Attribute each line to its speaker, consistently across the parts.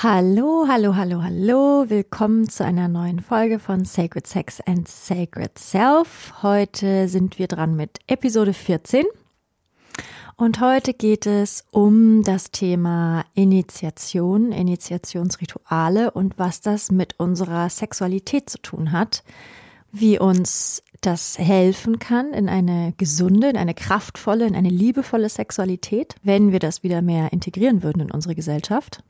Speaker 1: Hallo, hallo, hallo, hallo. Willkommen zu einer neuen Folge von Sacred Sex and Sacred Self. Heute sind wir dran mit Episode 14. Und heute geht es um das Thema Initiation, Initiationsrituale und was das mit unserer Sexualität zu tun hat, wie uns das helfen kann in eine gesunde, in eine kraftvolle, in eine liebevolle Sexualität, wenn wir das wieder mehr integrieren würden in unsere Gesellschaft.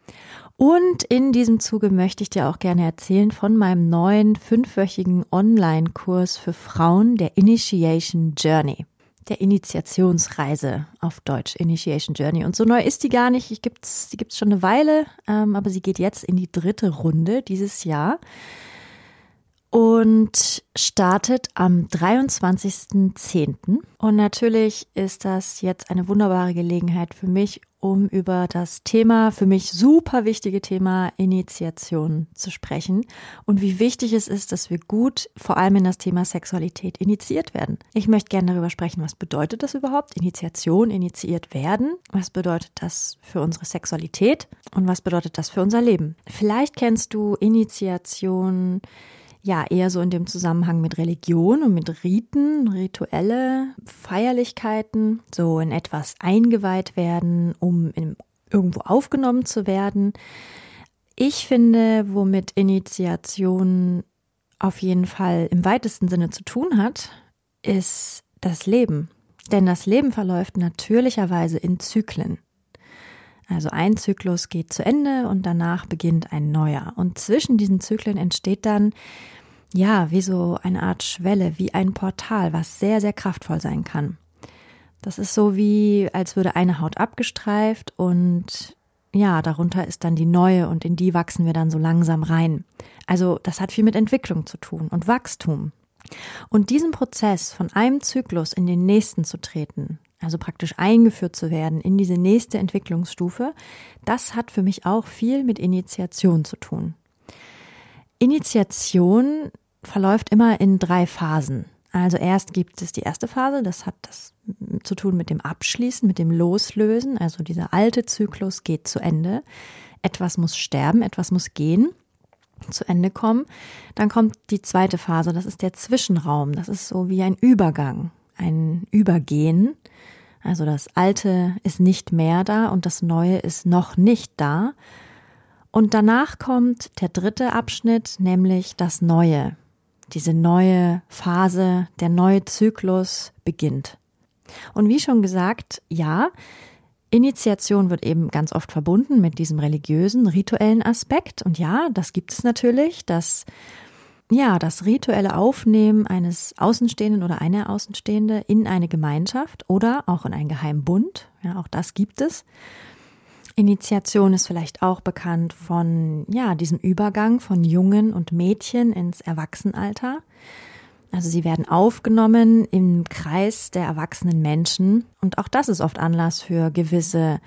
Speaker 1: Und in diesem Zuge möchte ich dir auch gerne erzählen von meinem neuen fünfwöchigen Online-Kurs für Frauen, der Initiation Journey. Der Initiationsreise auf Deutsch, Initiation Journey. Und so neu ist die gar nicht. Ich gibt's, die gibt's schon eine Weile, ähm, aber sie geht jetzt in die dritte Runde dieses Jahr und startet am 23.10. Und natürlich ist das jetzt eine wunderbare Gelegenheit für mich, um über das Thema, für mich super wichtige Thema Initiation zu sprechen und wie wichtig es ist, dass wir gut vor allem in das Thema Sexualität initiiert werden. Ich möchte gerne darüber sprechen, was bedeutet das überhaupt? Initiation, initiiert werden. Was bedeutet das für unsere Sexualität und was bedeutet das für unser Leben? Vielleicht kennst du Initiation ja eher so in dem Zusammenhang mit Religion und mit Riten, rituelle Feierlichkeiten, so in etwas eingeweiht werden, um in, irgendwo aufgenommen zu werden. Ich finde, womit Initiation auf jeden Fall im weitesten Sinne zu tun hat, ist das Leben. Denn das Leben verläuft natürlicherweise in Zyklen. Also ein Zyklus geht zu Ende und danach beginnt ein neuer. Und zwischen diesen Zyklen entsteht dann, ja, wie so eine Art Schwelle, wie ein Portal, was sehr, sehr kraftvoll sein kann. Das ist so wie, als würde eine Haut abgestreift und ja, darunter ist dann die neue und in die wachsen wir dann so langsam rein. Also das hat viel mit Entwicklung zu tun und Wachstum. Und diesen Prozess von einem Zyklus in den nächsten zu treten, also praktisch eingeführt zu werden in diese nächste Entwicklungsstufe, das hat für mich auch viel mit Initiation zu tun. Initiation verläuft immer in drei Phasen. Also erst gibt es die erste Phase, das hat das zu tun mit dem Abschließen, mit dem Loslösen. Also dieser alte Zyklus geht zu Ende. Etwas muss sterben, etwas muss gehen, zu Ende kommen. Dann kommt die zweite Phase, das ist der Zwischenraum. Das ist so wie ein Übergang, ein Übergehen. Also das Alte ist nicht mehr da und das Neue ist noch nicht da. Und danach kommt der dritte Abschnitt, nämlich das Neue. Diese neue Phase, der neue Zyklus beginnt. Und wie schon gesagt, ja, Initiation wird eben ganz oft verbunden mit diesem religiösen, rituellen Aspekt. Und ja, das gibt es natürlich, dass ja, das rituelle Aufnehmen eines Außenstehenden oder einer Außenstehende in eine Gemeinschaft oder auch in einen Geheimbund. Ja, auch das gibt es. Initiation ist vielleicht auch bekannt von, ja, diesem Übergang von Jungen und Mädchen ins Erwachsenenalter. Also sie werden aufgenommen im Kreis der erwachsenen Menschen. Und auch das ist oft Anlass für gewisse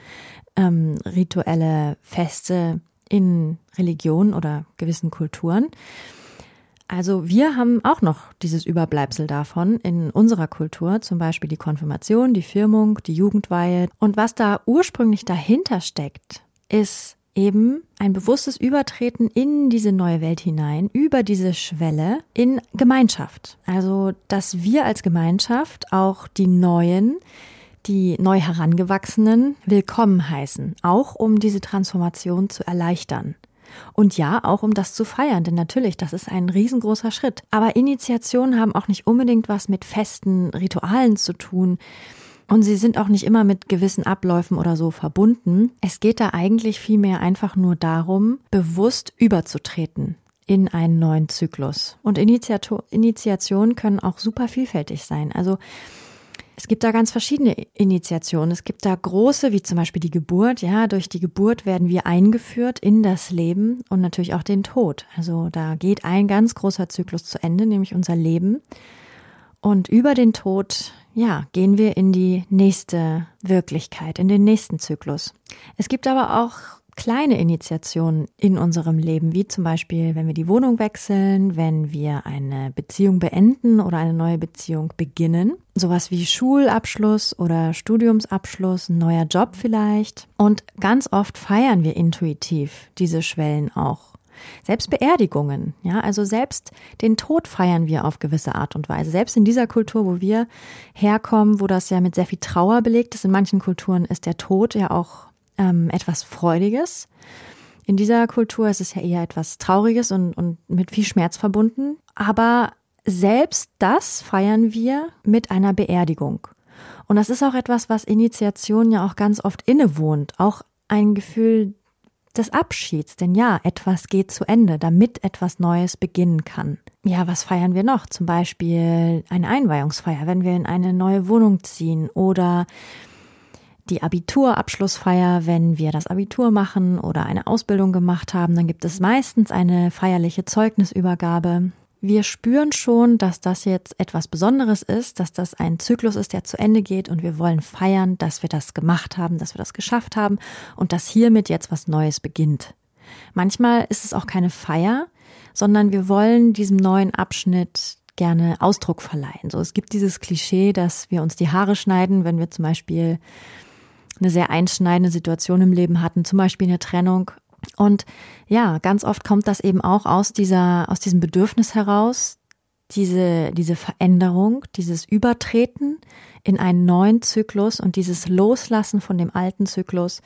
Speaker 1: ähm, rituelle Feste in Religionen oder gewissen Kulturen. Also wir haben auch noch dieses Überbleibsel davon in unserer Kultur, zum Beispiel die Konfirmation, die Firmung, die Jugendweihe. Und was da ursprünglich dahinter steckt, ist eben ein bewusstes Übertreten in diese neue Welt hinein, über diese Schwelle in Gemeinschaft. Also, dass wir als Gemeinschaft auch die Neuen, die neu herangewachsenen willkommen heißen, auch um diese Transformation zu erleichtern. Und ja, auch um das zu feiern, denn natürlich, das ist ein riesengroßer Schritt. Aber Initiationen haben auch nicht unbedingt was mit festen Ritualen zu tun. Und sie sind auch nicht immer mit gewissen Abläufen oder so verbunden. Es geht da eigentlich vielmehr einfach nur darum, bewusst überzutreten in einen neuen Zyklus. Und Initiationen können auch super vielfältig sein. Also Es gibt da ganz verschiedene Initiationen. Es gibt da große, wie zum Beispiel die Geburt. Ja, durch die Geburt werden wir eingeführt in das Leben und natürlich auch den Tod. Also da geht ein ganz großer Zyklus zu Ende, nämlich unser Leben. Und über den Tod, ja, gehen wir in die nächste Wirklichkeit, in den nächsten Zyklus. Es gibt aber auch kleine Initiationen in unserem Leben, wie zum Beispiel, wenn wir die Wohnung wechseln, wenn wir eine Beziehung beenden oder eine neue Beziehung beginnen. Sowas wie Schulabschluss oder Studiumsabschluss, neuer Job vielleicht. Und ganz oft feiern wir intuitiv diese Schwellen auch. Selbst Beerdigungen, ja, also selbst den Tod feiern wir auf gewisse Art und Weise. Selbst in dieser Kultur, wo wir herkommen, wo das ja mit sehr viel Trauer belegt ist, in manchen Kulturen ist der Tod ja auch ähm, etwas Freudiges. In dieser Kultur ist es ja eher etwas Trauriges und, und mit viel Schmerz verbunden. Aber selbst das feiern wir mit einer Beerdigung. Und das ist auch etwas, was Initiation ja auch ganz oft innewohnt. Auch ein Gefühl des Abschieds. Denn ja, etwas geht zu Ende, damit etwas Neues beginnen kann. Ja, was feiern wir noch? Zum Beispiel eine Einweihungsfeier, wenn wir in eine neue Wohnung ziehen oder die Abiturabschlussfeier, wenn wir das Abitur machen oder eine Ausbildung gemacht haben, dann gibt es meistens eine feierliche Zeugnisübergabe. Wir spüren schon, dass das jetzt etwas Besonderes ist, dass das ein Zyklus ist, der zu Ende geht und wir wollen feiern, dass wir das gemacht haben, dass wir das geschafft haben und dass hiermit jetzt was Neues beginnt. Manchmal ist es auch keine Feier, sondern wir wollen diesem neuen Abschnitt gerne Ausdruck verleihen. So, es gibt dieses Klischee, dass wir uns die Haare schneiden, wenn wir zum Beispiel eine sehr einschneidende Situation im Leben hatten, zum Beispiel eine Trennung. Und ja, ganz oft kommt das eben auch aus dieser, aus diesem Bedürfnis heraus, diese, diese Veränderung, dieses Übertreten in einen neuen Zyklus und dieses Loslassen von dem alten Zyklus,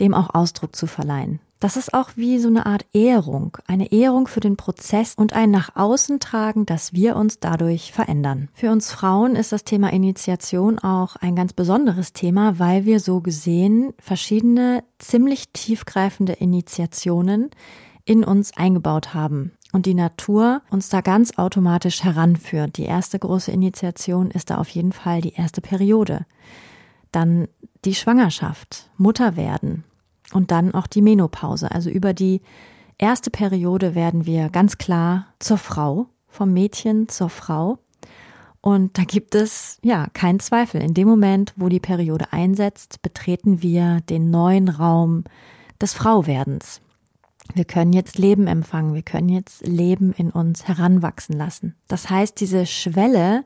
Speaker 1: dem auch Ausdruck zu verleihen. Das ist auch wie so eine Art Ehrung, eine Ehrung für den Prozess und ein nach außen tragen, dass wir uns dadurch verändern. Für uns Frauen ist das Thema Initiation auch ein ganz besonderes Thema, weil wir so gesehen verschiedene ziemlich tiefgreifende Initiationen in uns eingebaut haben und die Natur uns da ganz automatisch heranführt. Die erste große Initiation ist da auf jeden Fall die erste Periode. Dann die Schwangerschaft, Mutter werden, und dann auch die Menopause. Also über die erste Periode werden wir ganz klar zur Frau, vom Mädchen zur Frau. Und da gibt es ja keinen Zweifel. In dem Moment, wo die Periode einsetzt, betreten wir den neuen Raum des Frauwerdens. Wir können jetzt Leben empfangen, wir können jetzt Leben in uns heranwachsen lassen. Das heißt, diese Schwelle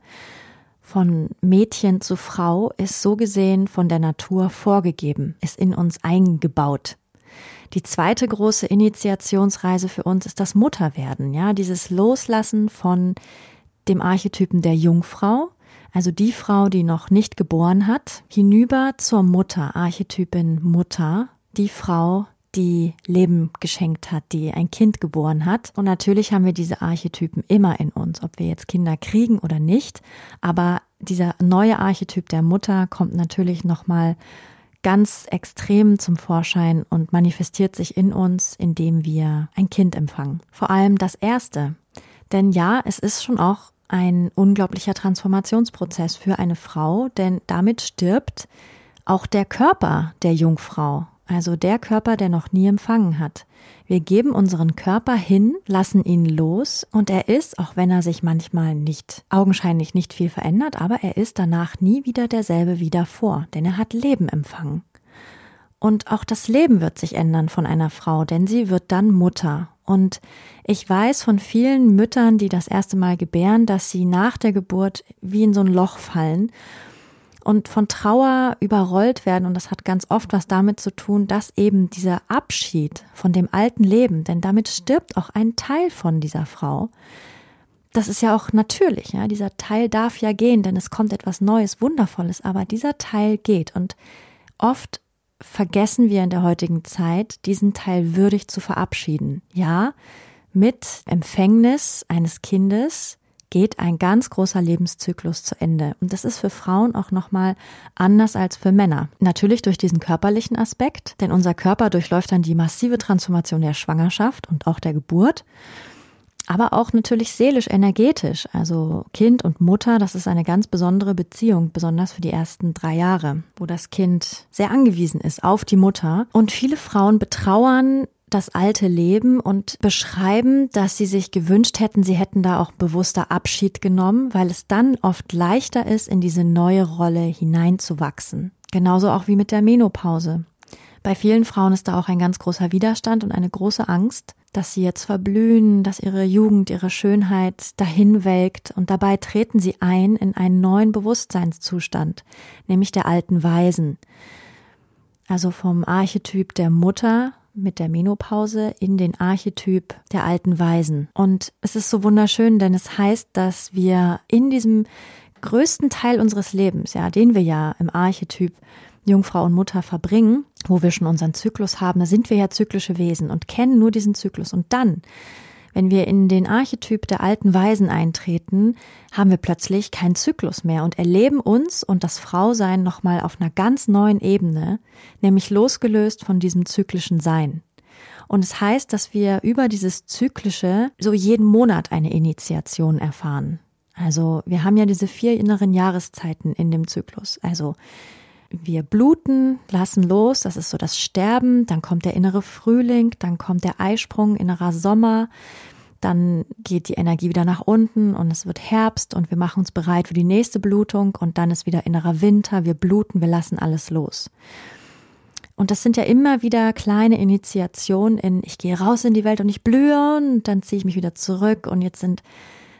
Speaker 1: von Mädchen zu Frau ist so gesehen von der Natur vorgegeben, ist in uns eingebaut. Die zweite große Initiationsreise für uns ist das Mutterwerden, ja, dieses Loslassen von dem Archetypen der Jungfrau, also die Frau, die noch nicht geboren hat, hinüber zur Mutter, Archetypin Mutter, die Frau, die Leben geschenkt hat, die ein Kind geboren hat. Und natürlich haben wir diese Archetypen immer in uns, ob wir jetzt Kinder kriegen oder nicht. Aber dieser neue Archetyp der Mutter kommt natürlich nochmal ganz extrem zum Vorschein und manifestiert sich in uns, indem wir ein Kind empfangen. Vor allem das erste. Denn ja, es ist schon auch ein unglaublicher Transformationsprozess für eine Frau, denn damit stirbt auch der Körper der Jungfrau also der Körper, der noch nie empfangen hat. Wir geben unseren Körper hin, lassen ihn los und er ist, auch wenn er sich manchmal nicht, augenscheinlich nicht viel verändert, aber er ist danach nie wieder derselbe wie davor, denn er hat Leben empfangen. Und auch das Leben wird sich ändern von einer Frau, denn sie wird dann Mutter. Und ich weiß von vielen Müttern, die das erste Mal gebären, dass sie nach der Geburt wie in so ein Loch fallen und von Trauer überrollt werden. Und das hat ganz oft was damit zu tun, dass eben dieser Abschied von dem alten Leben, denn damit stirbt auch ein Teil von dieser Frau. Das ist ja auch natürlich, ja. Dieser Teil darf ja gehen, denn es kommt etwas Neues, Wundervolles, aber dieser Teil geht. Und oft vergessen wir in der heutigen Zeit, diesen Teil würdig zu verabschieden. Ja, mit Empfängnis eines Kindes, geht ein ganz großer Lebenszyklus zu Ende. Und das ist für Frauen auch nochmal anders als für Männer. Natürlich durch diesen körperlichen Aspekt, denn unser Körper durchläuft dann die massive Transformation der Schwangerschaft und auch der Geburt. aber auch natürlich seelisch, energetisch. Also Kind und Mutter, das ist eine ganz besondere Beziehung, besonders für die ersten drei Jahre, wo das Kind sehr angewiesen ist auf die Mutter. Und viele Frauen betrauern das alte Leben und beschreiben, dass sie sich gewünscht hätten, sie hätten da auch bewusster Abschied genommen, weil es dann oft leichter ist, in diese neue Rolle hineinzuwachsen. Genauso auch wie mit der Menopause. Bei vielen Frauen ist da auch ein ganz großer Widerstand und eine große Angst, dass sie jetzt verblühen, dass ihre Jugend, ihre Schönheit dahin welkt und dabei treten sie ein in einen neuen Bewusstseinszustand, nämlich der alten Weisen. Also vom Archetyp der Mutter mit der Menopause in den Archetyp der alten Weisen. Und es ist so wunderschön, denn es heißt, dass wir in diesem größten Teil unseres Lebens, ja, den wir ja im Archetyp Jungfrau und Mutter verbringen, wo wir schon unseren Zyklus haben, da sind wir ja zyklische Wesen und kennen nur diesen Zyklus. Und dann, wenn wir in den Archetyp der alten Weisen eintreten, haben wir plötzlich keinen Zyklus mehr und erleben uns und das Frausein nochmal auf einer ganz neuen Ebene, nämlich losgelöst von diesem zyklischen Sein. Und es heißt, dass wir über dieses Zyklische so jeden Monat eine Initiation erfahren. Also wir haben ja diese vier inneren Jahreszeiten in dem Zyklus. Also wir bluten, lassen los, das ist so das Sterben, dann kommt der innere Frühling, dann kommt der Eisprung, innerer Sommer, dann geht die Energie wieder nach unten und es wird Herbst und wir machen uns bereit für die nächste Blutung und dann ist wieder innerer Winter, wir bluten, wir lassen alles los. Und das sind ja immer wieder kleine Initiationen in, ich gehe raus in die Welt und ich blühe und dann ziehe ich mich wieder zurück und jetzt sind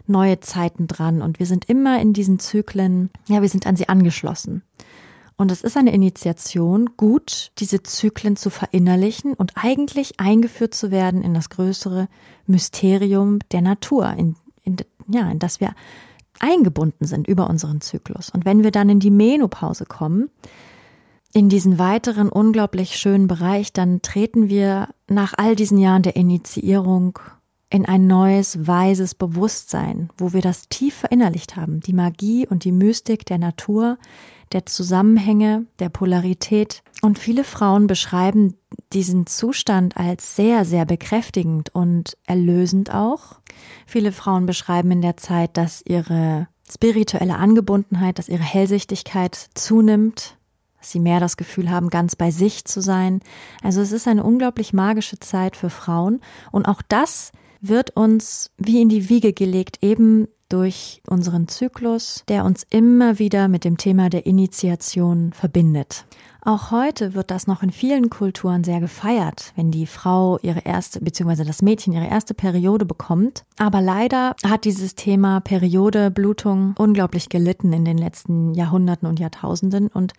Speaker 1: neue Zeiten dran und wir sind immer in diesen Zyklen, ja, wir sind an sie angeschlossen. Und es ist eine Initiation, gut diese Zyklen zu verinnerlichen und eigentlich eingeführt zu werden in das größere Mysterium der Natur, in, in, ja, in das wir eingebunden sind über unseren Zyklus. Und wenn wir dann in die Menopause kommen, in diesen weiteren unglaublich schönen Bereich, dann treten wir nach all diesen Jahren der Initiierung in ein neues, weises Bewusstsein, wo wir das tief verinnerlicht haben, die Magie und die Mystik der Natur, der Zusammenhänge, der Polarität. Und viele Frauen beschreiben diesen Zustand als sehr, sehr bekräftigend und erlösend auch. Viele Frauen beschreiben in der Zeit, dass ihre spirituelle Angebundenheit, dass ihre Hellsichtigkeit zunimmt, dass sie mehr das Gefühl haben, ganz bei sich zu sein. Also es ist eine unglaublich magische Zeit für Frauen und auch das wird uns wie in die Wiege gelegt, eben durch unseren Zyklus, der uns immer wieder mit dem Thema der Initiation verbindet. Auch heute wird das noch in vielen Kulturen sehr gefeiert, wenn die Frau ihre erste bzw. das Mädchen ihre erste Periode bekommt. Aber leider hat dieses Thema Periode, Blutung unglaublich gelitten in den letzten Jahrhunderten und Jahrtausenden und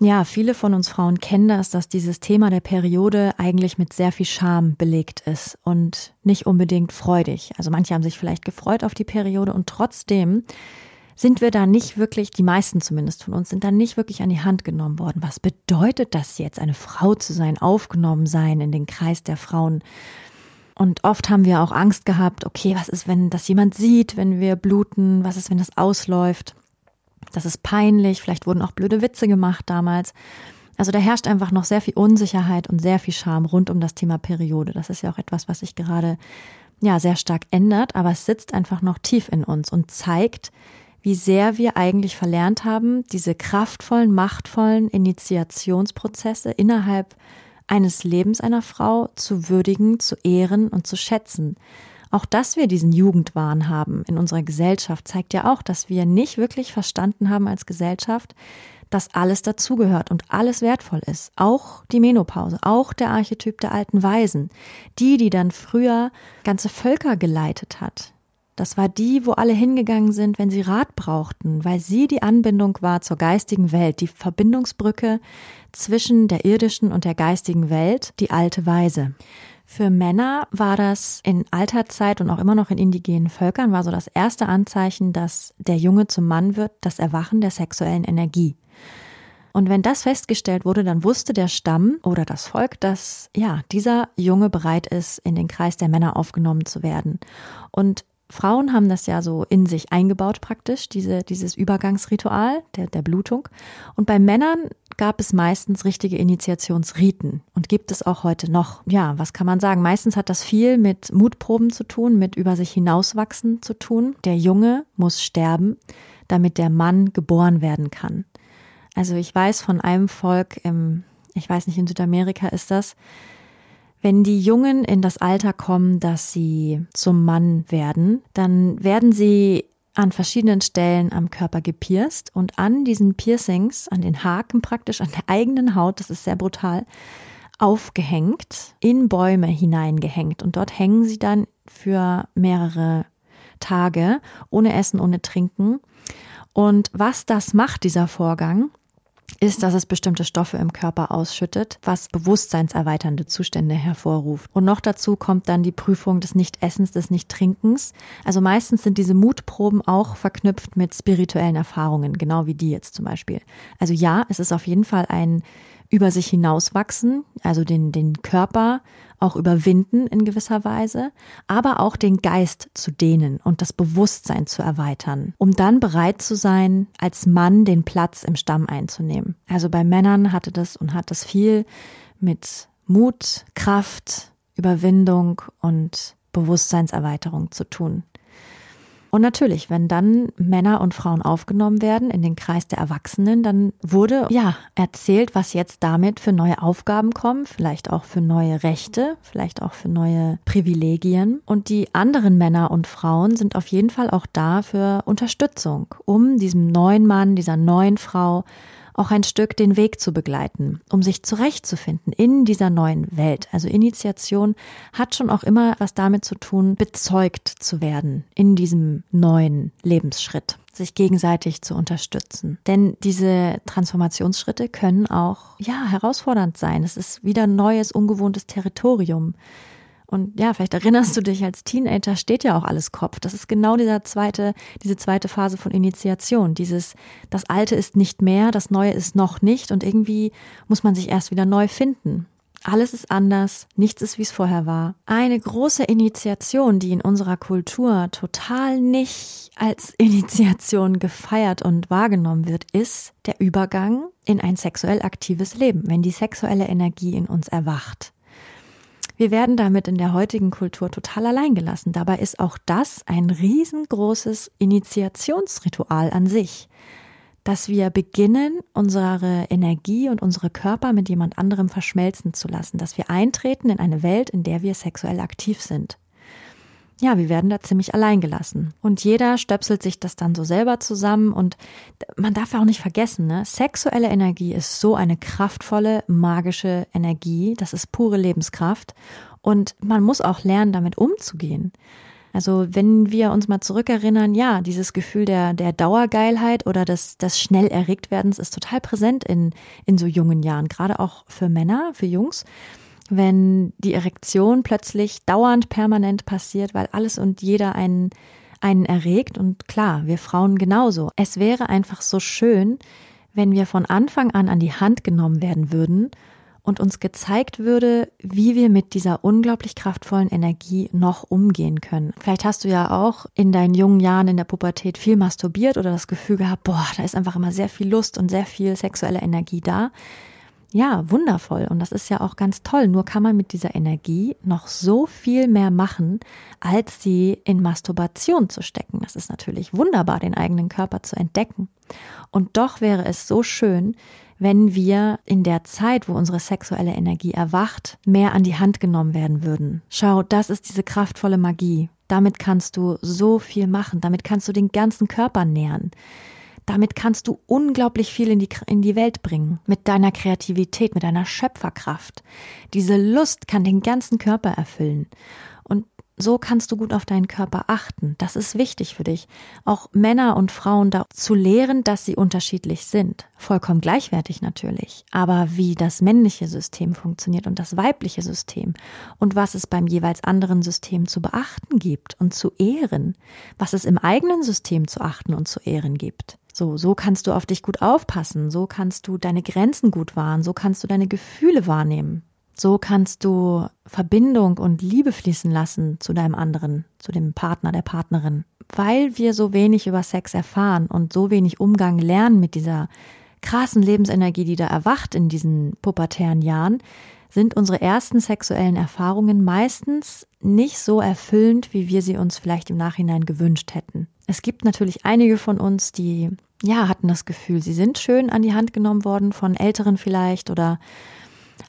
Speaker 1: ja, viele von uns Frauen kennen das, dass dieses Thema der Periode eigentlich mit sehr viel Scham belegt ist und nicht unbedingt freudig. Also manche haben sich vielleicht gefreut auf die Periode und trotzdem sind wir da nicht wirklich, die meisten zumindest von uns, sind da nicht wirklich an die Hand genommen worden. Was bedeutet das jetzt, eine Frau zu sein, aufgenommen sein in den Kreis der Frauen? Und oft haben wir auch Angst gehabt, okay, was ist, wenn das jemand sieht, wenn wir bluten? Was ist, wenn das ausläuft? Das ist peinlich, vielleicht wurden auch blöde Witze gemacht damals. Also da herrscht einfach noch sehr viel Unsicherheit und sehr viel Scham rund um das Thema Periode. Das ist ja auch etwas, was sich gerade ja sehr stark ändert, aber es sitzt einfach noch tief in uns und zeigt, wie sehr wir eigentlich verlernt haben, diese kraftvollen, machtvollen Initiationsprozesse innerhalb eines Lebens einer Frau zu würdigen, zu ehren und zu schätzen. Auch dass wir diesen Jugendwahn haben in unserer Gesellschaft zeigt ja auch, dass wir nicht wirklich verstanden haben als Gesellschaft, dass alles dazugehört und alles wertvoll ist. Auch die Menopause, auch der Archetyp der alten Weisen. Die, die dann früher ganze Völker geleitet hat. Das war die, wo alle hingegangen sind, wenn sie Rat brauchten, weil sie die Anbindung war zur geistigen Welt, die Verbindungsbrücke zwischen der irdischen und der geistigen Welt, die alte Weise. Für Männer war das in alter Zeit und auch immer noch in indigenen Völkern war so das erste Anzeichen, dass der Junge zum Mann wird, das Erwachen der sexuellen Energie. Und wenn das festgestellt wurde, dann wusste der Stamm oder das Volk, dass ja, dieser Junge bereit ist, in den Kreis der Männer aufgenommen zu werden. Und Frauen haben das ja so in sich eingebaut praktisch, diese, dieses Übergangsritual der, der Blutung. Und bei Männern gab es meistens richtige Initiationsriten und gibt es auch heute noch. Ja, was kann man sagen? Meistens hat das viel mit Mutproben zu tun, mit über sich hinauswachsen zu tun. Der Junge muss sterben, damit der Mann geboren werden kann. Also ich weiß von einem Volk im, ich weiß nicht, in Südamerika ist das, wenn die Jungen in das Alter kommen, dass sie zum Mann werden, dann werden sie an verschiedenen Stellen am Körper gepierst und an diesen Piercings, an den Haken praktisch, an der eigenen Haut, das ist sehr brutal, aufgehängt, in Bäume hineingehängt. Und dort hängen sie dann für mehrere Tage, ohne Essen, ohne Trinken. Und was das macht, dieser Vorgang, ist, dass es bestimmte Stoffe im Körper ausschüttet, was bewusstseinserweiternde Zustände hervorruft. Und noch dazu kommt dann die Prüfung des Nichtessens, des Nichttrinkens. Also meistens sind diese Mutproben auch verknüpft mit spirituellen Erfahrungen, genau wie die jetzt zum Beispiel. Also ja, es ist auf jeden Fall ein über sich hinauswachsen, also den, den Körper auch überwinden in gewisser Weise, aber auch den Geist zu dehnen und das Bewusstsein zu erweitern, um dann bereit zu sein, als Mann den Platz im Stamm einzunehmen. Also bei Männern hatte das und hat das viel mit Mut, Kraft, Überwindung und Bewusstseinserweiterung zu tun. Und natürlich, wenn dann Männer und Frauen aufgenommen werden in den Kreis der Erwachsenen, dann wurde ja erzählt, was jetzt damit für neue Aufgaben kommen, vielleicht auch für neue Rechte, vielleicht auch für neue Privilegien. Und die anderen Männer und Frauen sind auf jeden Fall auch da für Unterstützung, um diesem neuen Mann, dieser neuen Frau auch ein Stück den Weg zu begleiten, um sich zurechtzufinden in dieser neuen Welt. Also Initiation hat schon auch immer was damit zu tun, bezeugt zu werden in diesem neuen Lebensschritt sich gegenseitig zu unterstützen. Denn diese Transformationsschritte können auch, ja, herausfordernd sein. Es ist wieder neues, ungewohntes Territorium. Und ja, vielleicht erinnerst du dich, als Teenager steht ja auch alles Kopf. Das ist genau dieser zweite, diese zweite Phase von Initiation. Dieses, das Alte ist nicht mehr, das Neue ist noch nicht und irgendwie muss man sich erst wieder neu finden. Alles ist anders, nichts ist, wie es vorher war. Eine große Initiation, die in unserer Kultur total nicht als Initiation gefeiert und wahrgenommen wird, ist der Übergang in ein sexuell aktives Leben, wenn die sexuelle Energie in uns erwacht. Wir werden damit in der heutigen Kultur total alleingelassen. Dabei ist auch das ein riesengroßes Initiationsritual an sich, dass wir beginnen, unsere Energie und unsere Körper mit jemand anderem verschmelzen zu lassen, dass wir eintreten in eine Welt, in der wir sexuell aktiv sind ja, wir werden da ziemlich allein gelassen. Und jeder stöpselt sich das dann so selber zusammen. Und man darf auch nicht vergessen, ne? sexuelle Energie ist so eine kraftvolle, magische Energie. Das ist pure Lebenskraft. Und man muss auch lernen, damit umzugehen. Also wenn wir uns mal zurückerinnern, ja, dieses Gefühl der, der Dauergeilheit oder des, des schnell erregt werdens ist total präsent in, in so jungen Jahren, gerade auch für Männer, für Jungs wenn die Erektion plötzlich dauernd permanent passiert, weil alles und jeder einen, einen erregt. Und klar, wir Frauen genauso. Es wäre einfach so schön, wenn wir von Anfang an an die Hand genommen werden würden und uns gezeigt würde, wie wir mit dieser unglaublich kraftvollen Energie noch umgehen können. Vielleicht hast du ja auch in deinen jungen Jahren in der Pubertät viel masturbiert oder das Gefühl gehabt, boah, da ist einfach immer sehr viel Lust und sehr viel sexuelle Energie da ja, wundervoll. Und das ist ja auch ganz toll. Nur kann man mit dieser Energie noch so viel mehr machen, als sie in Masturbation zu stecken. Das ist natürlich wunderbar, den eigenen Körper zu entdecken. Und doch wäre es so schön, wenn wir in der Zeit, wo unsere sexuelle Energie erwacht, mehr an die Hand genommen werden würden. Schau, das ist diese kraftvolle Magie. Damit kannst du so viel machen. Damit kannst du den ganzen Körper nähern. Damit kannst du unglaublich viel in die, in die Welt bringen. Mit deiner Kreativität, mit deiner Schöpferkraft. Diese Lust kann den ganzen Körper erfüllen. Und so kannst du gut auf deinen Körper achten. Das ist wichtig für dich. Auch Männer und Frauen da zu lehren, dass sie unterschiedlich sind. Vollkommen gleichwertig natürlich. Aber wie das männliche System funktioniert und das weibliche System und was es beim jeweils anderen System zu beachten gibt und zu ehren, was es im eigenen System zu achten und zu ehren gibt. So, so kannst du auf dich gut aufpassen, so kannst du deine Grenzen gut wahren, so kannst du deine Gefühle wahrnehmen. So kannst du Verbindung und Liebe fließen lassen zu deinem anderen, zu dem Partner, der Partnerin. Weil wir so wenig über Sex erfahren und so wenig Umgang lernen mit dieser krassen Lebensenergie, die da erwacht in diesen pubertären Jahren, sind unsere ersten sexuellen Erfahrungen meistens nicht so erfüllend, wie wir sie uns vielleicht im Nachhinein gewünscht hätten. Es gibt natürlich einige von uns, die ja hatten das Gefühl, sie sind schön an die Hand genommen worden von Älteren vielleicht oder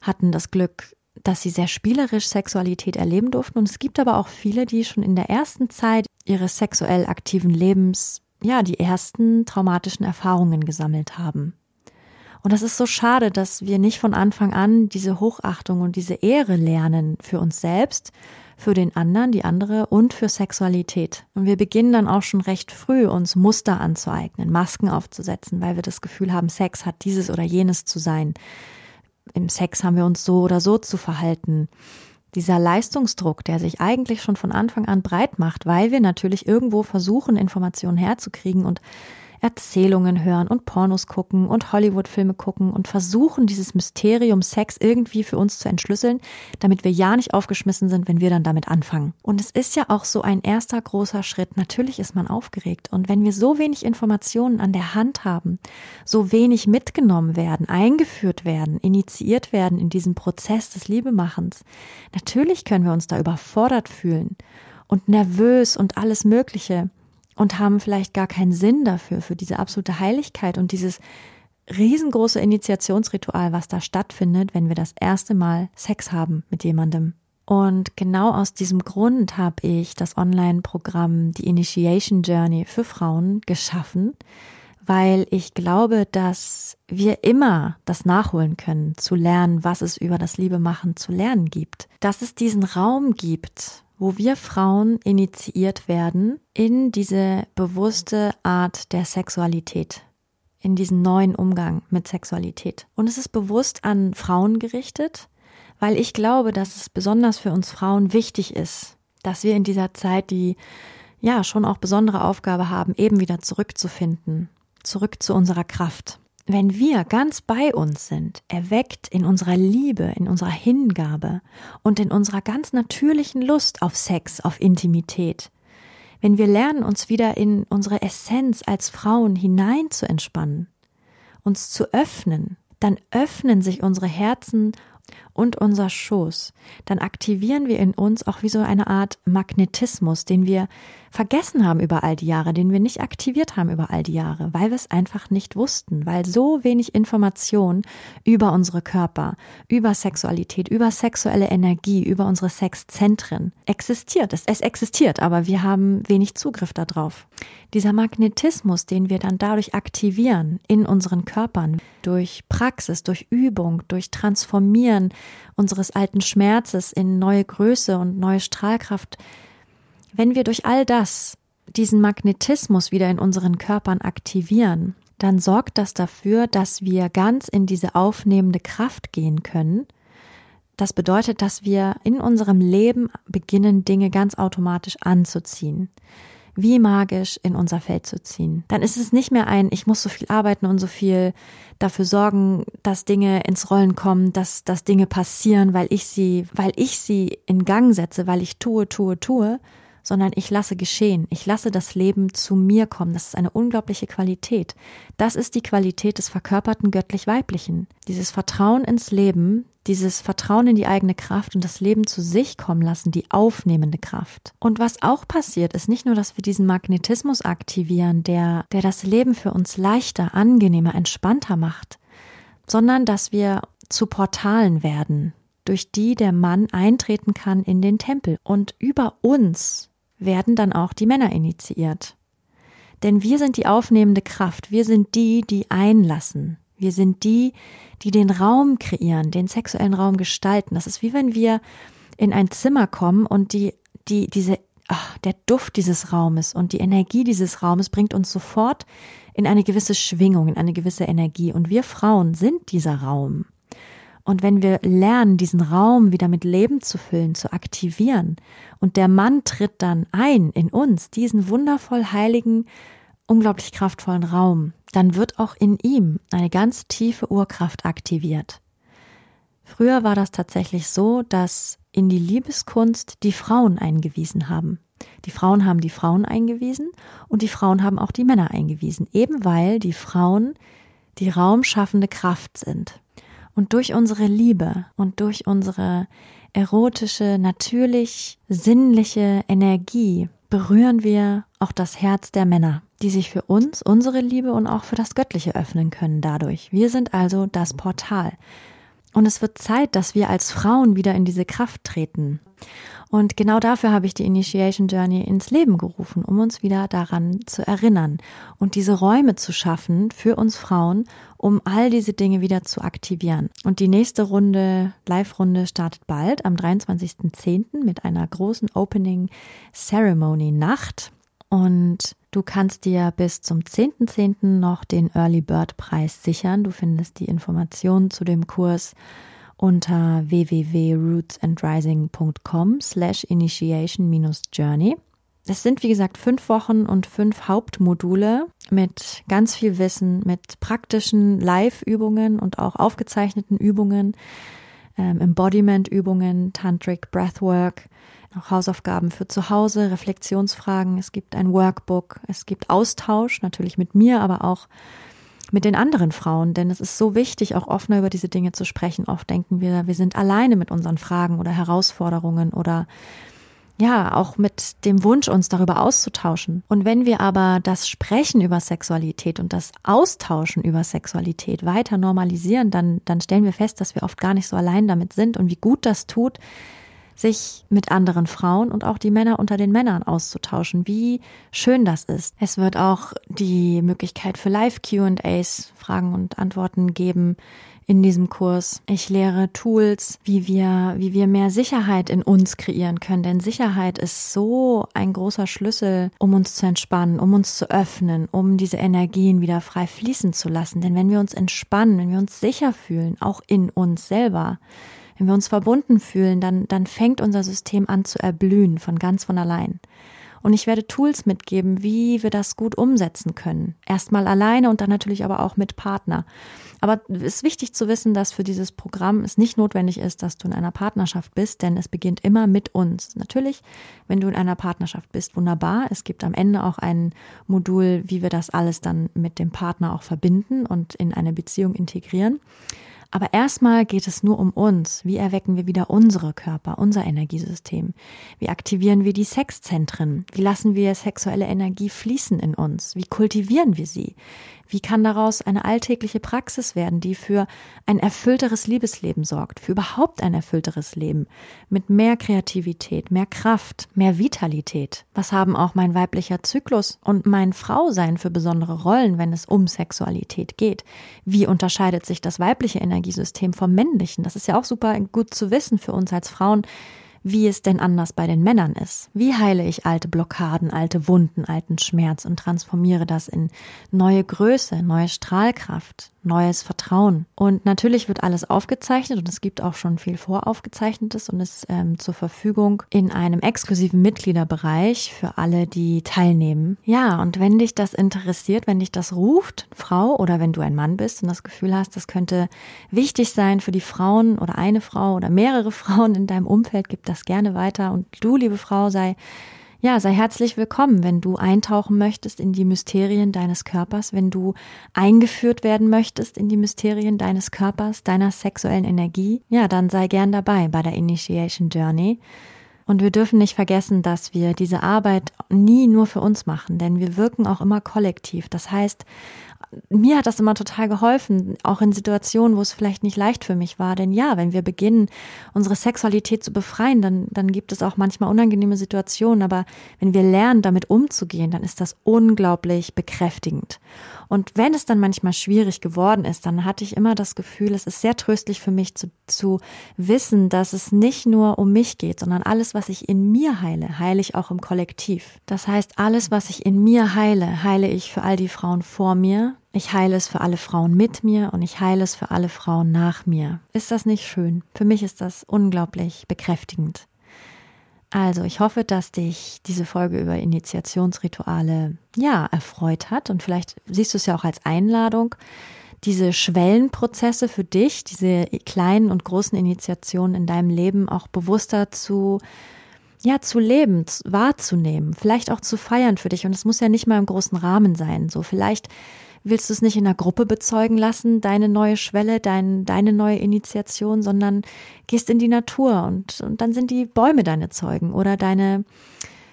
Speaker 1: hatten das Glück, dass sie sehr spielerisch Sexualität erleben durften. Und es gibt aber auch viele, die schon in der ersten Zeit ihres sexuell aktiven Lebens ja die ersten traumatischen Erfahrungen gesammelt haben. Und das ist so schade, dass wir nicht von Anfang an diese Hochachtung und diese Ehre lernen für uns selbst, für den anderen, die andere und für Sexualität. Und wir beginnen dann auch schon recht früh, uns Muster anzueignen, Masken aufzusetzen, weil wir das Gefühl haben, Sex hat dieses oder jenes zu sein. Im Sex haben wir uns so oder so zu verhalten. Dieser Leistungsdruck, der sich eigentlich schon von Anfang an breit macht, weil wir natürlich irgendwo versuchen, Informationen herzukriegen und Erzählungen hören und Pornos gucken und Hollywood-Filme gucken und versuchen, dieses Mysterium Sex irgendwie für uns zu entschlüsseln, damit wir ja nicht aufgeschmissen sind, wenn wir dann damit anfangen. Und es ist ja auch so ein erster großer Schritt. Natürlich ist man aufgeregt. Und wenn wir so wenig Informationen an der Hand haben, so wenig mitgenommen werden, eingeführt werden, initiiert werden in diesem Prozess des Liebemachens, natürlich können wir uns da überfordert fühlen und nervös und alles Mögliche und haben vielleicht gar keinen Sinn dafür, für diese absolute Heiligkeit und dieses riesengroße Initiationsritual, was da stattfindet, wenn wir das erste Mal Sex haben mit jemandem. Und genau aus diesem Grund habe ich das Online-Programm Die Initiation Journey für Frauen geschaffen, weil ich glaube, dass wir immer das nachholen können, zu lernen, was es über das Liebemachen zu lernen gibt. Dass es diesen Raum gibt, wo wir Frauen initiiert werden in diese bewusste Art der Sexualität, in diesen neuen Umgang mit Sexualität. Und es ist bewusst an Frauen gerichtet, weil ich glaube, dass es besonders für uns Frauen wichtig ist, dass wir in dieser Zeit die ja schon auch besondere Aufgabe haben, eben wieder zurückzufinden, zurück zu unserer Kraft wenn wir ganz bei uns sind, erweckt in unserer Liebe, in unserer Hingabe und in unserer ganz natürlichen Lust auf Sex, auf Intimität, wenn wir lernen, uns wieder in unsere Essenz als Frauen hinein zu entspannen, uns zu öffnen, dann öffnen sich unsere Herzen und unser Schoß, dann aktivieren wir in uns auch wie so eine Art Magnetismus, den wir vergessen haben über all die Jahre, den wir nicht aktiviert haben über all die Jahre, weil wir es einfach nicht wussten, weil so wenig Information über unsere Körper, über Sexualität, über sexuelle Energie, über unsere Sexzentren existiert. Es, es existiert, aber wir haben wenig Zugriff darauf. Dieser Magnetismus, den wir dann dadurch aktivieren in unseren Körpern, durch Praxis, durch Übung, durch Transformieren, unseres alten Schmerzes in neue Größe und neue Strahlkraft, wenn wir durch all das diesen Magnetismus wieder in unseren Körpern aktivieren, dann sorgt das dafür, dass wir ganz in diese aufnehmende Kraft gehen können. Das bedeutet, dass wir in unserem Leben beginnen, Dinge ganz automatisch anzuziehen wie magisch in unser Feld zu ziehen. Dann ist es nicht mehr ein, ich muss so viel arbeiten und so viel dafür sorgen, dass Dinge ins Rollen kommen, dass, dass Dinge passieren, weil ich sie, weil ich sie in Gang setze, weil ich tue, tue, tue, sondern ich lasse geschehen. Ich lasse das Leben zu mir kommen. Das ist eine unglaubliche Qualität. Das ist die Qualität des verkörperten göttlich-weiblichen. Dieses Vertrauen ins Leben, dieses Vertrauen in die eigene Kraft und das Leben zu sich kommen lassen, die aufnehmende Kraft. Und was auch passiert, ist nicht nur, dass wir diesen Magnetismus aktivieren, der, der das Leben für uns leichter, angenehmer, entspannter macht, sondern dass wir zu Portalen werden, durch die der Mann eintreten kann in den Tempel. Und über uns werden dann auch die Männer initiiert. Denn wir sind die aufnehmende Kraft, wir sind die, die einlassen, wir sind die, die den Raum kreieren, den sexuellen Raum gestalten. Das ist wie wenn wir in ein Zimmer kommen und die, die, diese, ach, der Duft dieses Raumes und die Energie dieses Raumes bringt uns sofort in eine gewisse Schwingung, in eine gewisse Energie. Und wir Frauen sind dieser Raum. Und wenn wir lernen, diesen Raum wieder mit Leben zu füllen, zu aktivieren, und der Mann tritt dann ein in uns, diesen wundervoll heiligen, unglaublich kraftvollen Raum, dann wird auch in ihm eine ganz tiefe Urkraft aktiviert. Früher war das tatsächlich so, dass in die Liebeskunst die Frauen eingewiesen haben. Die Frauen haben die Frauen eingewiesen und die Frauen haben auch die Männer eingewiesen, eben weil die Frauen die raumschaffende Kraft sind. Und durch unsere Liebe und durch unsere erotische, natürlich sinnliche Energie berühren wir auch das Herz der Männer, die sich für uns, unsere Liebe und auch für das Göttliche öffnen können dadurch. Wir sind also das Portal. Und es wird Zeit, dass wir als Frauen wieder in diese Kraft treten. Und genau dafür habe ich die Initiation Journey ins Leben gerufen, um uns wieder daran zu erinnern und diese Räume zu schaffen für uns Frauen, um all diese Dinge wieder zu aktivieren. Und die nächste Runde, Live-Runde, startet bald am 23.10. mit einer großen Opening Ceremony Nacht. Und du kannst dir bis zum 10.10. .10. noch den Early Bird Preis sichern. Du findest die Informationen zu dem Kurs unter www.rootsandrising.com slash initiation-journey. Es sind, wie gesagt, fünf Wochen und fünf Hauptmodule mit ganz viel Wissen, mit praktischen Live-Übungen und auch aufgezeichneten Übungen, ähm, Embodiment-Übungen, Tantric Breathwork, auch Hausaufgaben für zu Hause, Reflexionsfragen. Es gibt ein Workbook, es gibt Austausch, natürlich mit mir, aber auch mit den anderen Frauen, denn es ist so wichtig, auch offener über diese Dinge zu sprechen. Oft denken wir, wir sind alleine mit unseren Fragen oder Herausforderungen oder ja, auch mit dem Wunsch, uns darüber auszutauschen. Und wenn wir aber das Sprechen über Sexualität und das Austauschen über Sexualität weiter normalisieren, dann, dann stellen wir fest, dass wir oft gar nicht so allein damit sind und wie gut das tut, sich mit anderen Frauen und auch die Männer unter den Männern auszutauschen. Wie schön das ist. Es wird auch die Möglichkeit für Live-QAs, Fragen und Antworten geben in diesem Kurs. Ich lehre Tools, wie wir, wie wir mehr Sicherheit in uns kreieren können. Denn Sicherheit ist so ein großer Schlüssel, um uns zu entspannen, um uns zu öffnen, um diese Energien wieder frei fließen zu lassen. Denn wenn wir uns entspannen, wenn wir uns sicher fühlen, auch in uns selber, wenn wir uns verbunden fühlen, dann, dann fängt unser System an zu erblühen von ganz von allein. Und ich werde Tools mitgeben, wie wir das gut umsetzen können. Erstmal alleine und dann natürlich aber auch mit Partner. Aber es ist wichtig zu wissen, dass für dieses Programm es nicht notwendig ist, dass du in einer Partnerschaft bist, denn es beginnt immer mit uns. Natürlich, wenn du in einer Partnerschaft bist, wunderbar. Es gibt am Ende auch ein Modul, wie wir das alles dann mit dem Partner auch verbinden und in eine Beziehung integrieren. Aber erstmal geht es nur um uns. Wie erwecken wir wieder unsere Körper, unser Energiesystem? Wie aktivieren wir die Sexzentren? Wie lassen wir sexuelle Energie fließen in uns? Wie kultivieren wir sie? Wie kann daraus eine alltägliche Praxis werden, die für ein erfüllteres Liebesleben sorgt, für überhaupt ein erfüllteres Leben, mit mehr Kreativität, mehr Kraft, mehr Vitalität? Was haben auch mein weiblicher Zyklus und mein Frausein für besondere Rollen, wenn es um Sexualität geht? Wie unterscheidet sich das weibliche Energiesystem vom männlichen? Das ist ja auch super gut zu wissen für uns als Frauen wie es denn anders bei den Männern ist. Wie heile ich alte Blockaden, alte Wunden, alten Schmerz und transformiere das in neue Größe, neue Strahlkraft, neues Vertrauen. Und natürlich wird alles aufgezeichnet und es gibt auch schon viel voraufgezeichnetes und ist ähm, zur Verfügung in einem exklusiven Mitgliederbereich für alle, die teilnehmen. Ja, und wenn dich das interessiert, wenn dich das ruft, Frau oder wenn du ein Mann bist und das Gefühl hast, das könnte wichtig sein für die Frauen oder eine Frau oder mehrere Frauen in deinem Umfeld, gib das gerne weiter und du, liebe Frau, sei ja, sei herzlich willkommen, wenn du eintauchen möchtest in die Mysterien deines Körpers, wenn du eingeführt werden möchtest in die Mysterien deines Körpers, deiner sexuellen Energie. Ja, dann sei gern dabei bei der Initiation Journey. Und wir dürfen nicht vergessen, dass wir diese Arbeit nie nur für uns machen, denn wir wirken auch immer kollektiv. Das heißt, mir hat das immer total geholfen, auch in Situationen, wo es vielleicht nicht leicht für mich war. Denn ja, wenn wir beginnen, unsere Sexualität zu befreien, dann, dann gibt es auch manchmal unangenehme Situationen. Aber wenn wir lernen, damit umzugehen, dann ist das unglaublich bekräftigend. Und wenn es dann manchmal schwierig geworden ist, dann hatte ich immer das Gefühl, es ist sehr tröstlich für mich zu, zu wissen, dass es nicht nur um mich geht, sondern alles, was ich in mir heile, heile ich auch im Kollektiv. Das heißt, alles, was ich in mir heile, heile ich für all die Frauen vor mir, ich heile es für alle Frauen mit mir und ich heile es für alle Frauen nach mir. Ist das nicht schön? Für mich ist das unglaublich bekräftigend. Also, ich hoffe, dass dich diese Folge über Initiationsrituale ja erfreut hat und vielleicht siehst du es ja auch als Einladung, diese Schwellenprozesse für dich, diese kleinen und großen Initiationen in deinem Leben auch bewusster zu ja, zu leben, wahrzunehmen, vielleicht auch zu feiern für dich. Und es muss ja nicht mal im großen Rahmen sein. So vielleicht willst du es nicht in der Gruppe bezeugen lassen, deine neue Schwelle, dein, deine neue Initiation, sondern gehst in die Natur und, und dann sind die Bäume deine Zeugen oder deine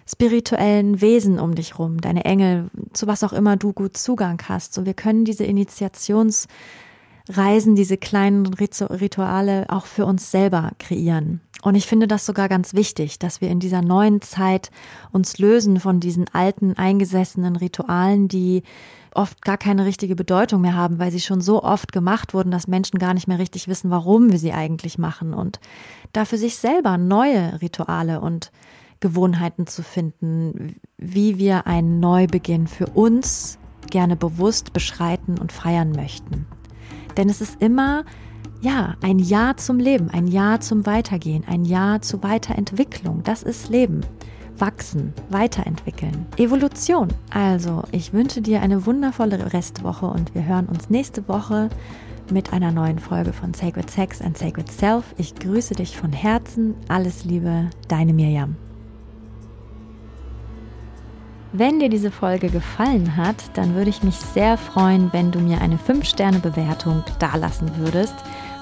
Speaker 1: spirituellen Wesen um dich rum, deine Engel, zu was auch immer du gut Zugang hast. So, wir können diese Initiationsreisen, diese kleinen Rituale auch für uns selber kreieren. Und ich finde das sogar ganz wichtig, dass wir in dieser neuen Zeit uns lösen von diesen alten, eingesessenen Ritualen, die oft gar keine richtige Bedeutung mehr haben, weil sie schon so oft gemacht wurden, dass Menschen gar nicht mehr richtig wissen, warum wir sie eigentlich machen und dafür sich selber neue Rituale und Gewohnheiten zu finden, wie wir einen Neubeginn für uns gerne bewusst beschreiten und feiern möchten. Denn es ist immer, ja, ein Ja zum Leben, ein Ja zum Weitergehen, ein Ja zur Weiterentwicklung. Das ist Leben. Wachsen, weiterentwickeln. Evolution. Also, ich wünsche dir eine wundervolle Restwoche und wir hören uns nächste Woche mit einer neuen Folge von Sacred Sex and Sacred Self. Ich grüße dich von Herzen. Alles Liebe, deine Mirjam. Wenn dir diese Folge gefallen hat, dann würde ich mich sehr freuen, wenn du mir eine 5-Sterne-Bewertung dalassen würdest.